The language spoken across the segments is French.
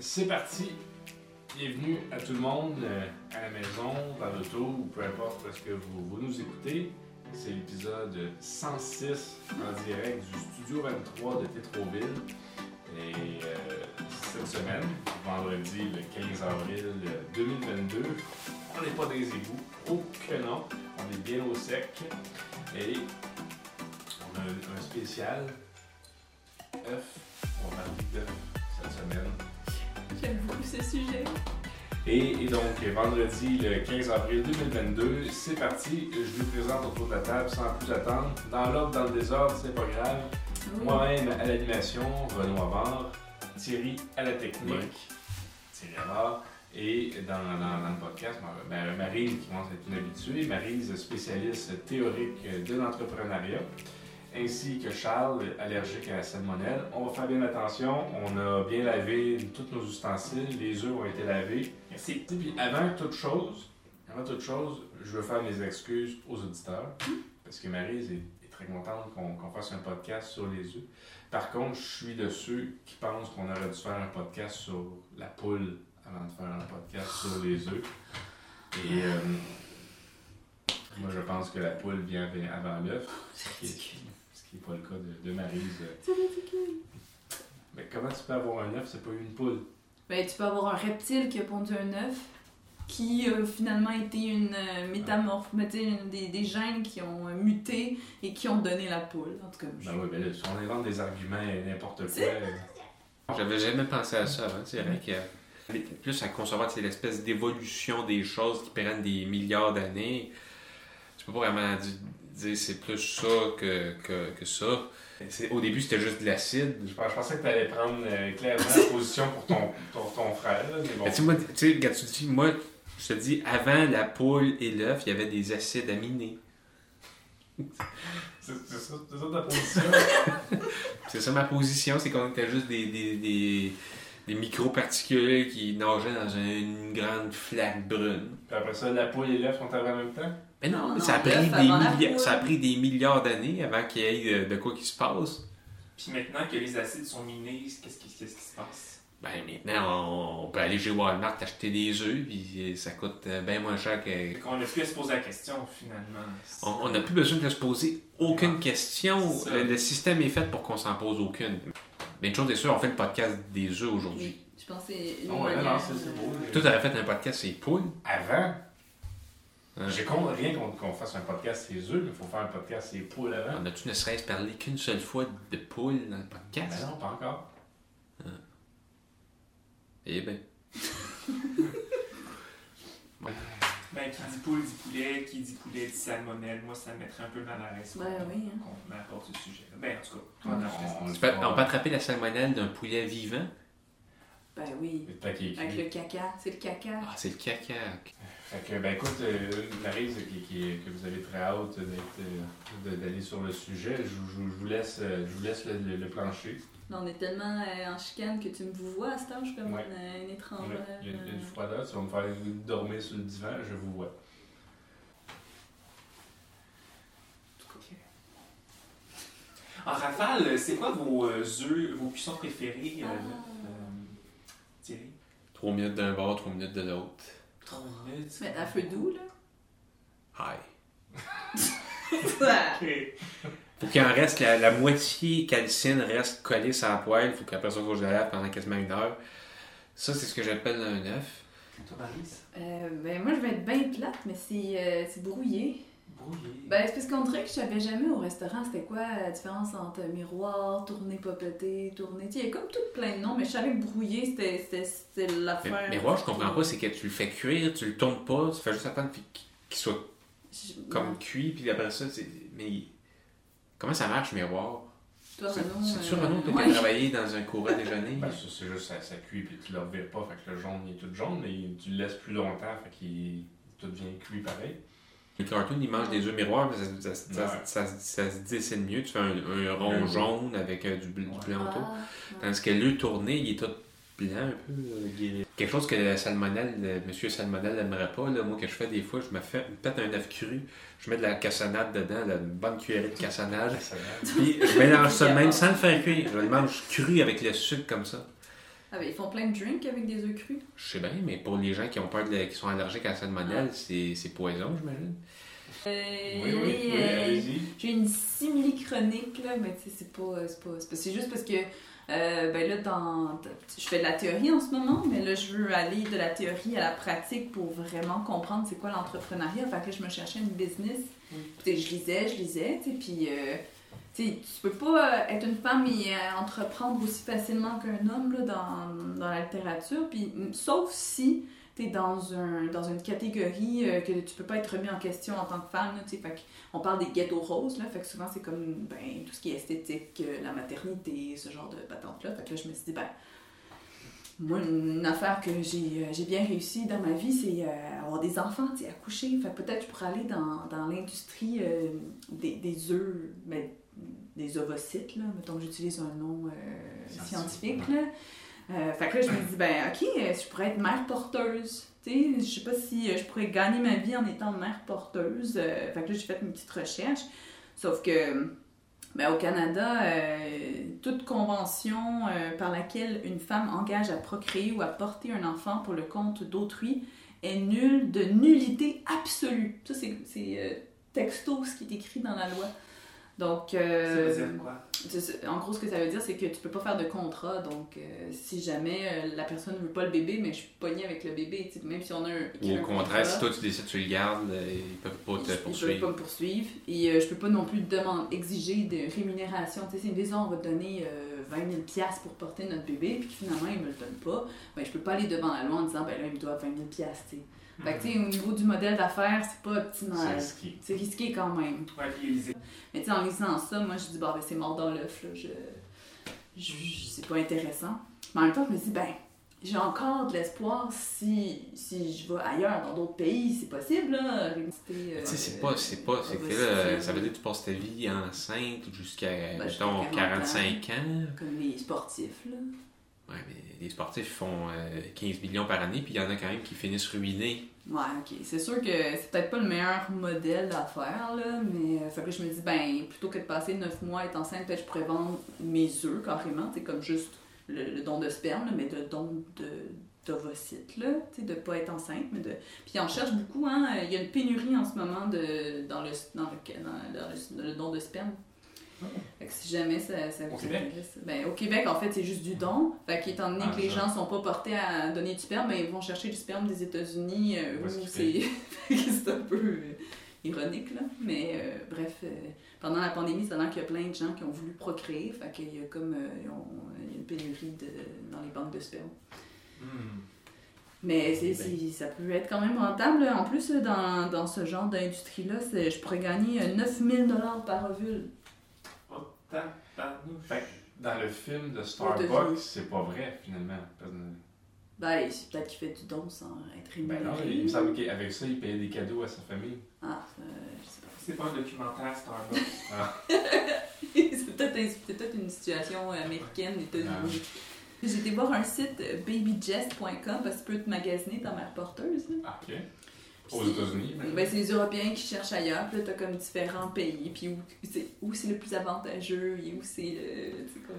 c'est parti. Bienvenue à tout le monde, euh, à la maison, dans l'auto ou peu importe parce que vous, nous écoutez. C'est l'épisode 106 en direct du Studio 23 de Tétroville. Et euh, cette semaine, vendredi le 15 avril 2022, on n'est pas dans les égouts. Oh que non, on est bien au sec. Et on a un, un spécial œuf. On va parler d'œuf cette semaine. J'aime beaucoup ce sujet. Et, et donc, vendredi, le 15 avril 2022, c'est parti. Je vous présente autour de la table sans plus attendre. Dans l'ordre, dans le désordre, c'est pas grave. Moi-même à l'animation, Renaud Havard, Thierry à la technique, Thierry Havard. Et dans, dans- dans le podcast, Marie qui commence à être une habituée, Marise, spécialiste théorique de l'entrepreneuriat, ainsi que Charles, allergique à la salmonelle. On va faire bien attention, on a bien lavé tous nos ustensiles, les œufs ont été lavés. Merci. Et puis avant toute chose, avant toute chose, je veux faire mes excuses aux auditeurs, parce que Maryse est, est très contente qu'on fasse un podcast sur les œufs. Par contre, je suis de ceux qui pensent qu'on aurait dû faire un podcast sur la poule avant de faire un podcast sur les œufs. Et euh, moi, je pense que la poule vient avant l'œuf, qui n'est pas le cas de, de Maryse. C'est ridicule. Mais comment tu peux avoir un œuf, c'est pas une poule? Ben, tu peux avoir un reptile qui a pondu un œuf qui a finalement été une euh, métamorphe, ben, tu sais, une des, des gènes qui ont euh, muté et qui ont donné la poule. En tout cas, je- Ben oui, ben là, si on invente des arguments et n'importe quoi. C'est- euh, J'avais jamais pensé à ça avant. C'est vrai que plus à concevoir c'est l'espèce d'évolution des choses qui prennent des milliards d'années. Peux pas vraiment di- dire c'est plus ça que, que, que ça. Au début, c'était juste de l'acide. Je pens- je pensais que tu allais prendre euh, clairement position pour ton, ton, ton frère, là, mais bon. Tu sais, moi, tu dis, moi, je te dis, avant la poule et l'œuf, il y avait des acides aminés. C'est c'est ça, c'est ça ta position? C'est ça ma position, c'est qu'on était juste des, des, des, des microparticules qui nageaient dans une grande flaque brune. Puis après ça, la poule et l'œuf sont arrivés en même temps? Mais non, Non, mais non, ça, a pris des milliards, ça a pris des milliards d'années avant qu'il y ait de, de quoi qui se passe. Puis maintenant que les acides sont minés, qu'est-ce qui, se passe? Ben maintenant, on, on peut aller chez Walmart acheter des œufs, puis euh, ça coûte euh, bien moins cher que. Fait qu'on a plus à se poser la question finalement. On on n'a plus besoin de se poser aucune question. C'est. Le, le système est fait pour qu'on s'en pose aucune. Mais une chose est sûre, on fait le podcast des œufs aujourd'hui. Oui, je pense que c'est une Oh, ouais, non, manière, c'est c'est beau. Toi, t'aurais fait un podcast sur les poules. Avant? J'ai contre rien contre qu'on fasse un podcast sur les œufs, mais il faut faire un podcast sur les poules avant. On a-tu ne serait-ce parlé qu'une seule fois de poules dans le Ben podcast? non, pas encore. Eh ben. Ben, qui dit poule dit poulet, qui dit poulet dit salmonelle. Moi, ça me mettrait un peu mal à l'aise. Ben oui, hein. Qu'on apporte ce sujet. Ben, en tout cas, On- toi, on- on, Tu peux- on peut attraper la salmonelle d'un poulet vivant? Ben oui. Avec le caca. C'est le caca. Ah, c'est le caca. Fait que, ben écoute, euh, Maryse, qui, qui- que vous avez très hâte d'être, euh, d'aller sur le sujet, je, vous- je vous laisse, euh, je vous laisse le, le- le plancher. Là, on est tellement euh, en chicane que tu me vois à cet âge comme Ouais. une, une étrangère. Ouais, Il y a une, une euh. froideur, tu vas me faire dormir sur le divan, je vous vois. En rafale, c'est quoi vos euh, œufs, vos cuissons préférés, euh, Ah. euh, Thierry? Trois minutes d'un bord, trois minutes de l'autre. Trois minutes. Se mettre à feu doux, là? Hi. Ok. Faut qu'il en reste, la, la moitié calcine reste collée sur la poêle. Faut qu'après ça, faut que je la lave pendant quasiment une heure. Ça, c'est ce que j'appelle un œuf. Toi? Euh, ben moi je vais être bien plate, mais c'est euh, c'est brouillé. Brouillé. Ben c'est parce qu'on dirait que je savais jamais au restaurant c'était quoi la différence entre miroir, tourné. Tu sais, il y a comme tout plein de noms, mais je savais que brouillé c'était- c'était c'était Mais, l'affaire. moi, je comprends pas, c'est que tu le fais cuire, tu le tournes pas, tu fais juste attendre qu'il qu'il soit Je- comme cuit, puis après ça, c'est. Mais. Comment ça marche, miroir? Toi, C'est- Renaud, C'est-tu euh, Renaud, ouais. qui a travaillé dans un courant déjeuner? Ben, ça, c'est juste, ça, ça cuit, puis tu le revires pas, fait que le jaune, il est tout jaune, mais tu le laisses plus longtemps, fait qu'il tout devient cuit pareil. Les cartoons, ils mangent des œufs miroirs, mais ça, ça- ça- Ouais. ça- ça se dessine mieux. Tu fais un, un rond jaune avec euh, du, bl- du Ouais. blanc autour. Ah, Tandis que l'œuf tourné, il est tout blanc un peu. euh, guéri. Quelque chose que la salmonelle, le monsieur salmonelle n'aimerait pas, là, moi que je fais des fois, je me fais peut-être un œuf cru, je mets de la cassonade dedans, là, une bonne cuillerée de cassonade, puis je mélange ça même sans le faire cuire. Je le mange cru avec le sucre comme ça. Ah ben, ils font plein de drinks avec des œufs crus. Je sais bien, mais pour les gens qui ont peur de, qui sont allergiques à la salmonelle, c'est c'est poison, j'imagine. Euh, Oui, oui, oui, euh. J'ai une simili-chronique, là, mais tu sais, c'est pas, c'est pas, c'est juste parce que, euh, ben là, dans, je fais de la théorie en ce moment, mais là, je veux aller de la théorie à la pratique pour vraiment comprendre c'est quoi l'entrepreneuriat. Fait que là, je me cherchais une business. Puis, je lisais, je lisais, puis, euh, tu tu peux pas euh, être une femme et euh, entreprendre aussi facilement qu'un homme, là, dans, dans la littérature, puis, sauf si t'es dans, un, dans une catégorie euh, que tu peux pas être remis en question en tant que femme, là, tu fait on parle des ghettos roses, là, fait que souvent c'est comme ben, tout ce qui est esthétique, la maternité, ce genre de patente-là. Fait que là, je me suis dit, ben, moi, une affaire que j'ai bien réussi dans ma vie, c'est avoir des enfants, tu accoucher. Fait peut-être je pourrais aller dans, dans l'industrie des, œufs, ben, des ovocytes, là, mettons que j'utilise un nom euh, Scientifique, là. Euh, fait que là, je me dis, ben, ok, euh, je pourrais être mère porteuse. Tu sais, je sais pas si je pourrais gagner ma vie en étant mère porteuse. Euh, fait que là, j'ai fait une petite recherche. Sauf que, ben, au Canada, toute convention par laquelle une femme engage à procréer ou à porter un enfant pour le compte d'autrui est nulle de nullité absolue. Ça, c'est texto ce qui est écrit dans la loi. Donc, Ça euh, veut dire quoi? c'est- c'est- En gros, ce que ça veut dire, c'est que tu peux pas faire de contrat. Donc, euh, si jamais euh, la personne veut pas le bébé, mais je suis pognée avec le bébé, même si on a un. Ou au contraire, contrat, si toi tu décides que tu le gardes, euh, ils peuvent pas ils- te Ils peuvent pas poursuivre. me poursuivre. Et euh, je peux pas non plus demander, exiger de rémunération. Tu sais, disent, Ah, on va te donner euh, 20 000 piastres pour porter notre bébé, puis que finalement, ils me le donnent pas, ben, je peux pas aller devant la loi en disant, ben là, ils me doivent 20 000 piastres, tu sais. Fait que, tu sais, au niveau du modèle d'affaires, c'est pas C'est optimal. risqué. C'est risqué quand même. Ouais. Mais tu sais, en lisant ça, moi, je dis, bah, ben, c'est mort dans l'œuf, là. Je, je, je- c'est pas intéressant. Mais en même temps, je me dis, ben, j'ai encore de l'espoir si, si je vais ailleurs, dans d'autres pays, c'est possible, là. Euh, c'est pas, c'est pas, c'est que là, ça veut dire que tu passes ta vie enceinte jusqu'à, Ben, jusqu'à mettons, 40 ans. 45 ans. Comme les sportifs, là. Ouais, mais les sportifs font euh, 15 millions par année, puis il y en a quand même qui finissent ruinés. Ouais, ok. C'est sûr que c'est peut-être pas le meilleur modèle à faire, là, mais euh, fait que je me dis, ben, plutôt que de passer 9 mois à être enceinte, peut-être je pourrais vendre mes œufs carrément, c'est comme juste le, le don de sperme, là, mais le don de d'ovocytes, là, tu sais, de pas être enceinte, mais de... Puis on cherche beaucoup, hein, il y a une pénurie en ce moment de, dans, le, dans, le, dans, le, dans le don de sperme. Fait que si jamais ça, ça Au vous Québec? intéresse. Ben, au Québec, en fait, c'est juste du don. Fait qu'étant donné Ah, que les ça. gens sont pas portés à donner du sperme, ben, ils vont chercher du sperme des États-Unis euh, Où c'est c'est un peu euh, ironique, là. Mais euh, bref, pendant la pandémie, l'air qu'il y a plein de gens qui ont voulu procréer. Fait qu'il y a comme ils ont- il y a une pénurie de, dans les banques de sperme. Hmm. Mais c'est, c'est- ça peut être quand même rentable. là. En plus, dans, dans ce genre d'industrie-là, c'est- je pourrais gagner euh, 9000 par ovule. Fait que dans le film de Starbucks, c'est pas vrai finalement. Ben, c'est peut-être qu'il fait du don sans être rémunéré. Ben non, il me semble qu'avec ça, il payait des cadeaux à sa famille. Ah, euh, je sais pas. C'est pas un documentaire Starbucks. c'est peut-être une situation américaine, États-Unis. J'ai été voir un site babygest.com parce que tu peux te magasiner ta mère porteuse. là. Ah, ok. Aux États-Unis. ben. Ben, c'est les Européens qui cherchent ailleurs, puis là, t'as comme différents pays, puis où c'est, où c'est le plus avantageux, et où c'est sais, comme...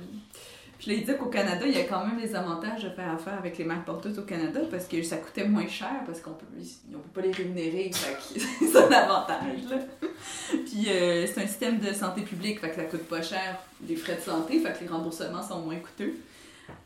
Puis là, il dit qu'au Canada, il y a quand même des avantages de faire affaire avec les mères porteuses au Canada, parce que ça coûtait moins cher, parce qu'on peut, on peut pas les rémunérer, c'est un avantage, là. Puis euh, c'est un système de santé publique, fait que ça coûte pas cher les frais de santé, fait que les remboursements sont moins coûteux.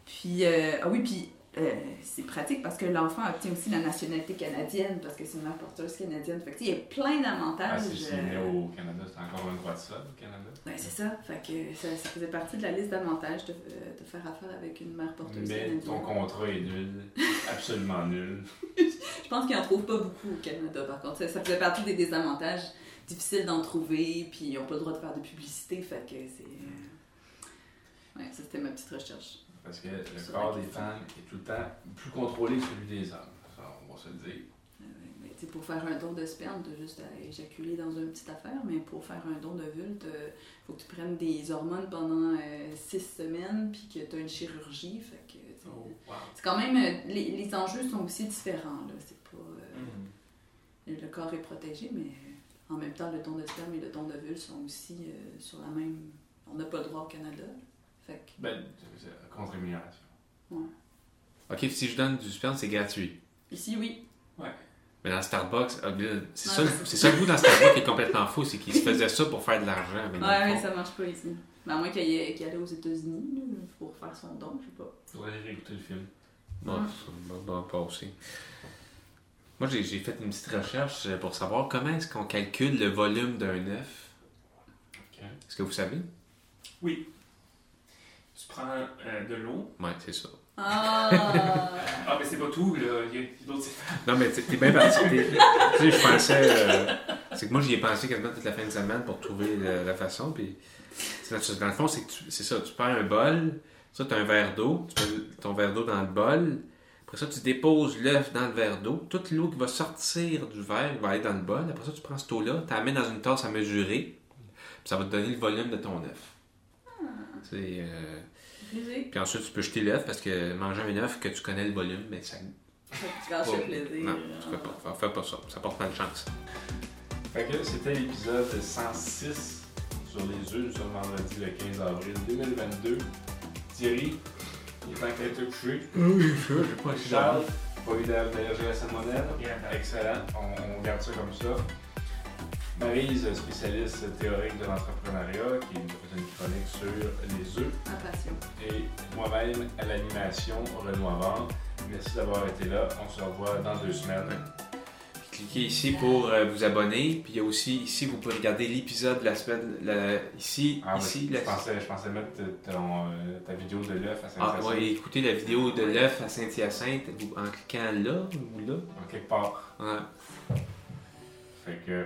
Puis, euh, ah oui, puis euh, c'est pratique parce que l'enfant obtient aussi la nationalité canadienne parce que c'est une mère porteuse canadienne. Fait que, il y a plein Ah, d'avantages. c'est s'il est né euh, au Canada, c'est encore un droit de sol au Canada? ben, c'est ça. Fait que ça, ça faisait partie de la liste d'avantages de, euh, de faire affaire avec une mère porteuse Mais canadienne. ton contrat est nul, absolument nul. Je pense qu'ils en trouvent pas beaucoup au Canada, par contre. Ça, ça faisait partie des désavantages difficiles d'en trouver, puis ils n'ont pas le droit de faire de publicité. Fait que c'est. euh, Ouais, ça c'était ma petite recherche. Parce que le corps des femmes est tout le temps plus contrôlé que celui des hommes. Ça, on va se le dire. Euh, mais tu pour faire un don de sperme, t'as juste à éjaculer dans une petite affaire, mais pour faire un don d'ovule, il faut que tu prennes des hormones pendant euh, six semaines, puis que tu as une chirurgie. Fait que, tu sais, Oh, wow. C'est quand même. euh, les, les enjeux sont aussi différents. Là. C'est pas, euh, Mhm. Le corps est protégé, mais en même temps, le don de sperme et le don d'ovule sont aussi sur la même. On n'a pas le droit au Canada. Fait que, Ben, contre rémunération. Ok, si je donne du suspense, c'est gratuit. Ici, oui. Mais dans Starbucks, ah, c'est Ouais, ça, mais c'est ça le goût dans Starbucks qui est complètement fou, c'est qu'ils se faisaient ça pour faire de l'argent. Ouais, mais fond- ça marche pas ici. Mais à moins qu'il allait aux États-Unis pour faire son don, je sais pas. Faudrait réécouter le film. Non, ça va va pas aussi. Moi, j'ai fait une petite recherche euh, pour savoir comment est-ce qu'on calcule le volume d'un œuf. Ok. Est-ce que vous savez? Oui. Tu prends euh, de l'eau. Ouais, c'est ça. Ah! Ah, mais c'est pas tout, là. Il y a d'autres Non, mais t'es bien parti. Tu sais, je pensais. euh, c'est que moi, j'y ai pensé quasiment toute la fin de semaine pour trouver la façon. Puis, dans, le fond, c'est que tu- c'est ça. Tu prends un bol, ça, tu as un verre d'eau. Tu mets ton verre d'eau dans le bol. Après ça, tu déposes l'œuf dans le verre d'eau. Toute l'eau qui va sortir du verre va aller dans le bol. Après ça, tu prends cette eau-là, tu la mets dans une tasse à mesurer. Puis ça va te donner le volume de ton œuf. Euh. Puis ensuite, tu peux jeter l'œuf parce que manger un œuf que tu connais le volume, mais ça. Tu gâches Oh. le plaisir. Non, tu fais pas, fais pas ça. Ça porte malchance. Fait que c'était l'épisode 106 sur les œufs. Nous sommes vendredi le 15 avril 2022. Thierry, il est temps qu'elle te coucher. Oui, ça, j'ai pas Charles, pas eu d'allergie à la salmonelle. Excellent, on, on garde ça comme ça. Maryse, spécialiste théorique de l'entrepreneuriat, qui nous a fait une chronique sur les œufs. Ma passion. Et moi-même à l'animation, Renaud Avant. Merci d'avoir été là. On se revoit dans deux semaines. Cliquez ici pour euh, vous abonner. Puis il y a aussi ici, vous pouvez regarder l'épisode de la semaine. la- ici, Ah, ici. mais la- je, pensais, je pensais mettre ton, euh, ta vidéo de l'œuf à Ah, Saint-Hyacinthe. ouais, écoutez la vidéo de l'œuf à Saint-Hyacinthe en cliquant là ou là. En quelque part. Ouais. Fait que